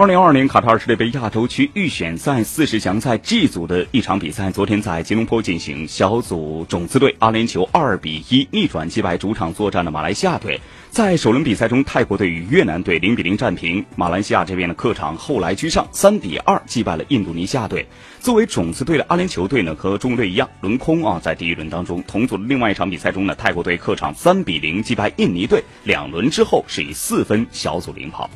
二零二二年卡塔尔世界杯亚洲区预选赛四十强赛 g 组的一场比赛昨天在吉隆坡进行小组种子队阿联酋二比一逆转击败主场作战的马来西亚队。在首轮比赛中泰国队与越南队零比零战平马来西亚这边的客场后来居上三比二击败了印度尼西亚队。作为种子队的阿联酋队呢和中国队一样轮空啊在第一轮当中同组的另外一场比赛中呢泰国队客场三比零击败印尼队两轮之后是以四分小组领跑。